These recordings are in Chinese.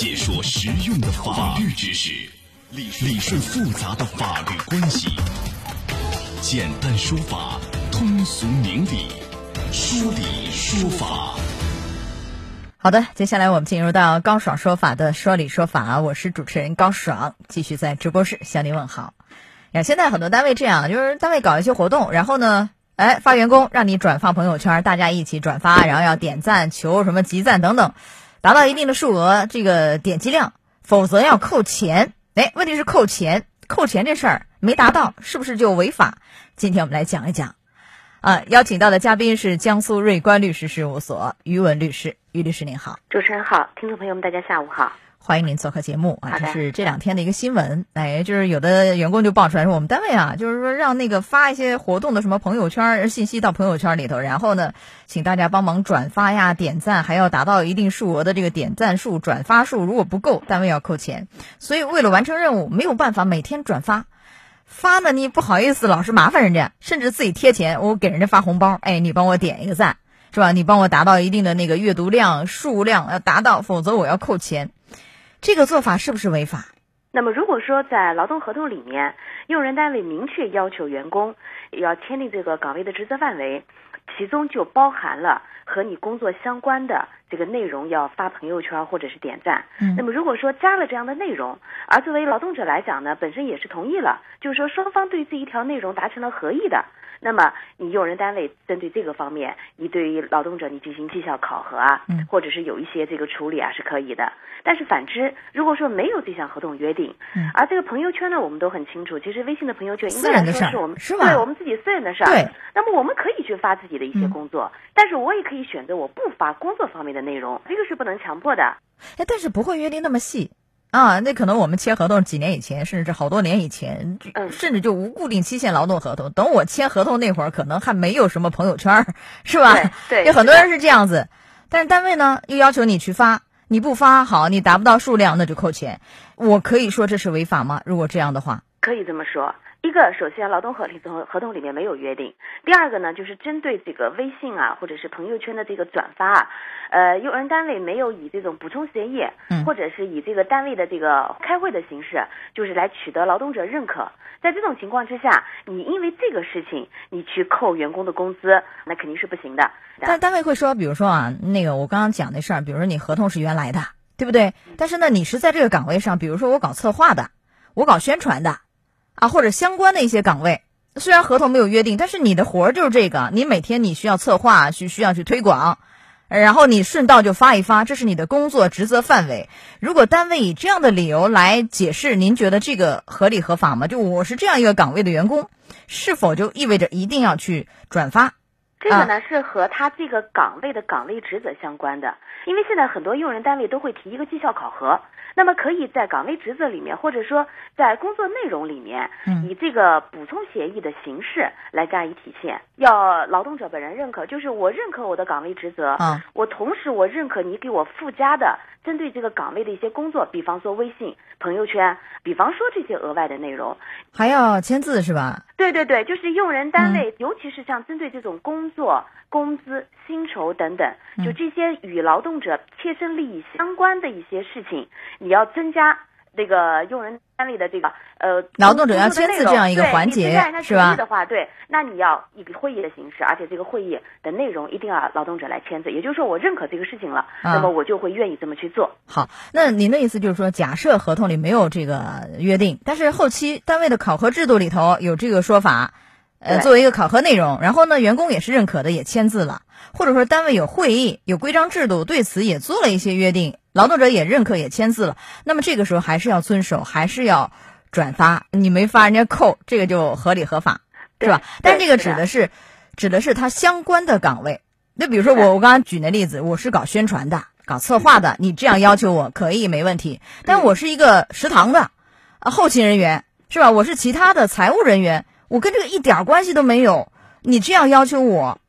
解说实用的法律知识，理理顺复杂的法律关系，简单说法，通俗明理，说理说法。好的，接下来我们进入到高爽说法的说理说法，我是主持人高爽，继续在直播室向您问好。呀，现在很多单位这样，就是单位搞一些活动，然后呢，哎，发员工让你转发朋友圈，大家一起转发，然后要点赞、求什么集赞等等，达到一定的数额，这个点击量，否则要扣钱。哎，问题是扣钱，扣钱这事儿没达到，是不是就违法？今天我们来讲一讲。啊，邀请到的嘉宾是江苏瑞观律师事务所于文律师，于律师您好，主持人好，听众朋友们大家下午好。欢迎您做客节目啊！这是这两天的一个新闻，哎，就是有的员工就爆出来说，我们单位啊，就是说让那个发一些活动的什么朋友圈信息到朋友圈里头，然后呢，请大家帮忙转发呀、点赞，还要达到一定数额的这个点赞数、转发数，如果不够，单位要扣钱。所以为了完成任务，没有办法每天转发，发呢你不好意思老是麻烦人家，甚至自己贴钱，我给人家发红包，哎，你帮我点一个赞，是吧？你帮我达到一定的那个阅读量数量要达到，否则我要扣钱。这个做法是不是违法？那么，如果说在劳动合同里面，用人单位明确要求员工要签订这个岗位的职责范围，其中就包含了和你工作相关的这个内容要发朋友圈或者是点赞。嗯。那么，如果说加了这样的内容，而作为劳动者来讲呢，本身也是同意了，就是说双方对这一条内容达成了合意的。那么，你用人单位针对这个方面，你对于劳动者你进行绩效考核啊，嗯，或者是有一些这个处理啊，是可以的。但是反之，如果说没有这项合同约定，嗯，而这个朋友圈呢，我们都很清楚，其实微信的朋友圈应该来说是我们是对我们自己私人的事儿。对。那么我们可以去发自己的一些工作，但是我也可以选择我不发工作方面的内容，这个是不能强迫的。哎，但是不会约定那么细。啊，那可能我们签合同几年以前，甚至是好多年以前，甚至就无固定期限劳动合同。等我签合同那会儿，可能还没有什么朋友圈，是吧？对，有很多人是这样子。但是单位呢，又要求你去发，你不发好，你达不到数量，那就扣钱。我可以说这是违法吗？如果这样的话，可以这么说。一个，首先劳动合同合同里面没有约定；第二个呢，就是针对这个微信啊，或者是朋友圈的这个转发啊，呃，用人单位没有以这种补充协议，或者是以这个单位的这个开会的形式，就是来取得劳动者认可。在这种情况之下，你因为这个事情，你去扣员工的工资，那肯定是不行的。但单位会说，比如说啊，那个我刚刚讲的事儿，比如说你合同是原来的，对不对？但是呢，你是在这个岗位上，比如说我搞策划的，我搞宣传的。啊，或者相关的一些岗位，虽然合同没有约定，但是你的活儿就是这个，你每天你需要策划，需需要去推广，然后你顺道就发一发，这是你的工作职责范围。如果单位以这样的理由来解释，您觉得这个合理合法吗？就我是这样一个岗位的员工，是否就意味着一定要去转发？这个呢是和他这个岗位的岗位职责相关的，因为现在很多用人单位都会提一个绩效考核。那么可以在岗位职责里面，或者说在工作内容里面，以这个补充协议的形式来加以体现。要劳动者本人认可，就是我认可我的岗位职责，我同时我认可你给我附加的针对这个岗位的一些工作，比方说微信朋友圈，比方说这些额外的内容，还要签字是吧？对对对，就是用人单位，尤其是像针对这种工作、工资、薪酬等等，就这些与劳动者切身利益相关的一些事情，你要增加这个用人单位的这个呃劳动者要签字这样一个环节，是吧？的话，对，那你要以会议的形式，而且这个会议的内容一定要劳动者来签字，也就是说我认可这个事情了，那么我就会愿意这么去做。好，那您的意思就是说，假设合同里没有这个约定，但是后期单位的考核制度里头有这个说法，呃，作为一个考核内容，然后呢，员工也是认可的，也签字了，或者说单位有会议、有规章制度，对此也做了一些约定，劳动者也认可、也签字了，那么这个时候还是要遵守，还是要转发，你没发人家扣，这个就合理合法。是吧？但是这个指的是，指的是他相关的岗位。那比如说我我刚刚举那例子，我是搞宣传的，搞策划的，你这样要求我可以没问题。但我是一个食堂的，啊，后勤人员是吧？我是其他的财务人员，我跟这个一点关系都没有。你这样要求我，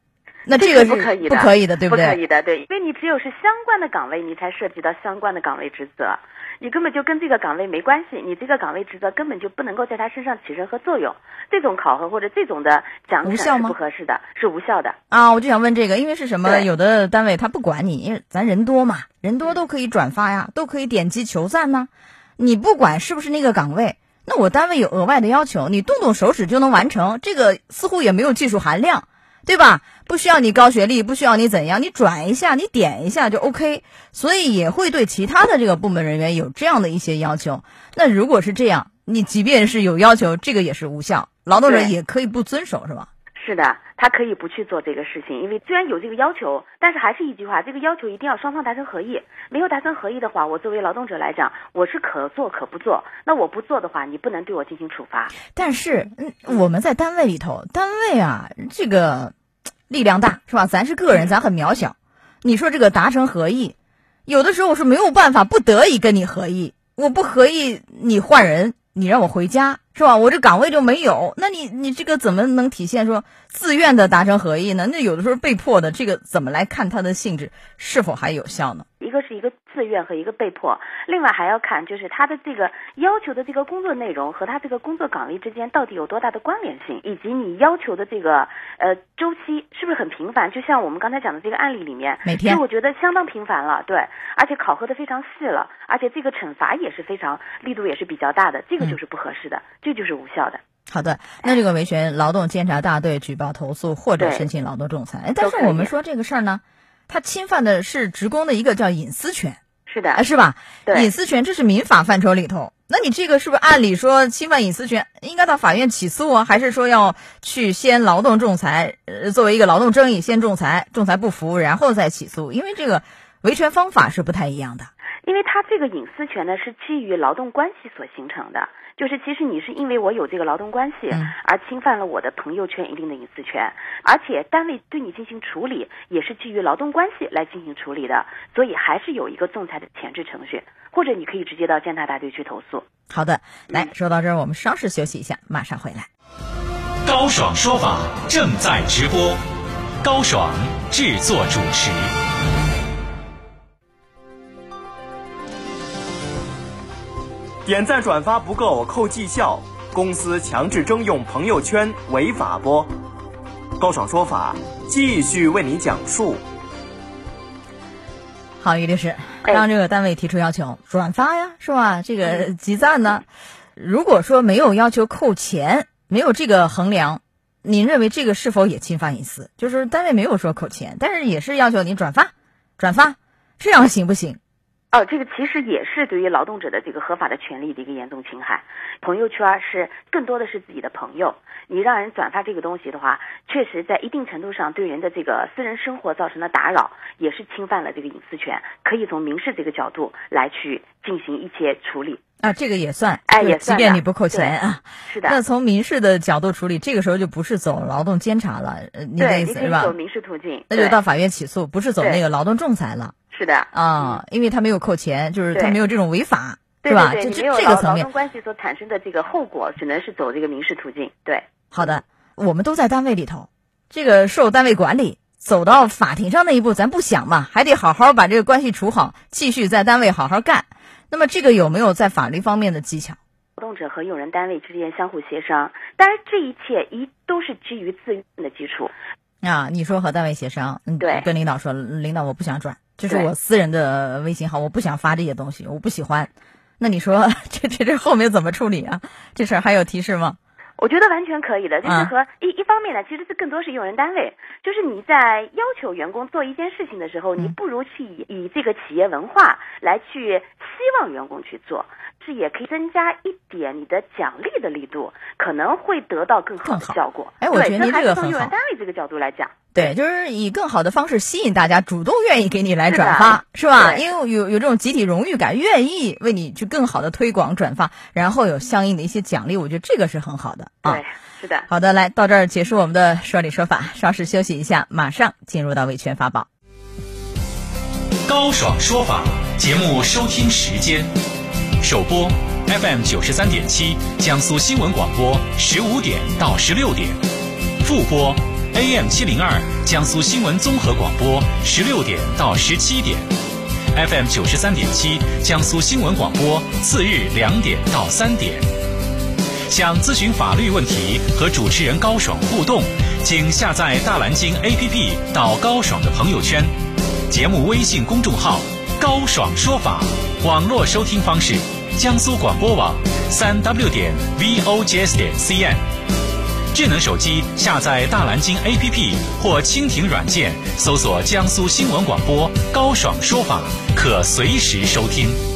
那这个是不可以的，不可以的，对不对？可以的，对，因为你只有是相关的岗位，你才涉及到相关的岗位职责，你根本就跟这个岗位没关系，你这个岗位职责根本就不能够在他身上起任何作用。这种考核或者这种的奖无效吗惩是不合适的，是无效的。啊，我就想问这个，因为是什么？有的单位他不管你，因为咱人多嘛，人多都可以转发呀，都可以点击求赞呢。你不管是不是那个岗位，那我单位有额外的要求，你动动手指就能完成，这个似乎也没有技术含量，对吧？不需要你高学历，不需要你怎样，你转一下，你点一下就 OK。所以也会对其他的这个部门人员有这样的一些要求。那如果是这样，你即便是有要求，这个也是无效，劳动者也可以不遵守，是吧？是的，他可以不去做这个事情，因为虽然有这个要求，但是还是一句话，这个要求一定要双方达成合意。没有达成合意的话，我作为劳动者来讲，我是可做可不做。那我不做的话，你不能对我进行处罚。但是，嗯，我们在单位里头，单位啊，这个力量大是吧？咱是个人，咱很渺小。你说这个达成合意，有的时候我是没有办法，不得已跟你合意。我不合意，你换人，你让我回家是吧？我这岗位就没有，那你你这个怎么能体现说自愿的达成合意呢？那有的时候被迫的，这个怎么来看它的性质是否还有效呢？一个是一个自愿和一个被迫，另外还要看就是他的这个要求的这个工作内容和他这个工作岗位之间到底有多大的关联性，以及你要求的这个呃周期是不是很频繁？就像我们刚才讲的这个案例里面，每天我觉得相当频繁了，对，而且考核的非常细了，而且这个惩罚也是非常力度也是比较大的，这个就是不合适的，这就是无效的。好的，那这个维权劳动监察大队举报投诉或者申请劳动仲裁，哎但是我们说这个事儿呢，它侵犯的是职工的一个叫隐私权，是的哎，，是吧？对隐私权这是民法范畴里头，那你这个是不是按理说侵犯隐私权，应该到法院起诉啊？还是说要去先劳动仲裁？呃，作为一个劳动争议，先仲裁，仲裁不服，然后再起诉？因为这个维权方法是不太一样的。因为他这个隐私权呢是基于劳动关系所形成的，就是其实你是因为我有这个劳动关系嗯而侵犯了我的朋友圈一定的隐私权，而且单位对你进行处理也是基于劳动关系来进行处理的，所以还是有一个仲裁的前置程序，或者你可以直接到监察大队去投诉。好的，来说到这儿，我们稍事休息一下，马上回来。高爽说法正在直播，高爽制作主持。点赞转发不够扣绩效，公司强制征用朋友圈违法不？高爽说法继续为你讲述。好，于律师，哎让这个单位提出要求转发呀，是吧？这个集赞呢，如果说没有要求扣钱，没有这个衡量，您认为这个是否也侵犯隐私？就是单位没有说扣钱，但是也是要求您转发，转发，这样行不行？哦，这个其实也是对于劳动者的这个合法的权利的一个严重侵害。朋友圈是更多的是自己的朋友，你让人转发这个东西的话，确实在一定程度上对人的这个私人生活造成的打扰，也是侵犯了这个隐私权，可以从民事这个角度来去进行一些处理。啊，这个也算，哎也算即便你不扣钱啊。是的，那从民事的角度处理，这个时候就不是走劳动监察了，呃，你的，意思是吧走？民事途径，那就到法院起诉，不是走那个劳动仲裁了是的。啊，因为他没有扣钱，就是他没有这种违法，对是吧？对对，这这个层面劳劳动，关系所产生的这个后果，只能是走这个民事途径。对，好的，我们都在单位里头，这个受单位管理，走到法庭上那一步，咱不想嘛，还得好好把这个关系处好，继续在单位好好干。那么这个有没有在法律方面的技巧？劳动者和用人单位之间相互协商，当然这一切一都是基于自愿的基础。啊，你说和单位协商，嗯，对跟领导说，领导我不想转，这是我私人的微信号，我不想发这些东西，我不喜欢。那你说 这这这后面怎么处理啊？这事儿还有提示吗？我觉得完全可以的，就是啊和一一方面呢，其实是更多是用人单位，就是你在要求员工做一件事情的时候，你嗯不如去以以这个企业文化来去希望员工去做，这也可以增加一点你的奖励的力度，可能会得到更好的效果。哎我觉得您这个从用人很好单位这个角度来讲，对，就是以更好的方式吸引大家主动愿意给你来转发，是吧？因为有有这种集体荣誉感，愿意为你去更好的推广转发，然后有相应的一些奖励，我觉得这个是很好的啊对。，是的。好的，来到这儿结束我们的说理说法，稍事休息一下，马上进入到维权法宝。高爽说法节目收听时间：首播 FM 九十三点七，江苏新闻广播十五点到十六点；复播 AM 七零二江苏新闻综合广播十六点到十七点，FM 九十三点七江苏新闻广播次日两点到三点。想咨询法律问题和主持人高爽互动，请下载大蓝鲸 APP 到高爽的朋友圈，节目微信公众号“高爽说法”，网络收听方式：江苏广播网三 W 点 v o g s 点 CN。智能手机下载大蓝鲸 APP 或蜻蜓软件，搜索江苏新闻广播“高爽说法”，可随时收听。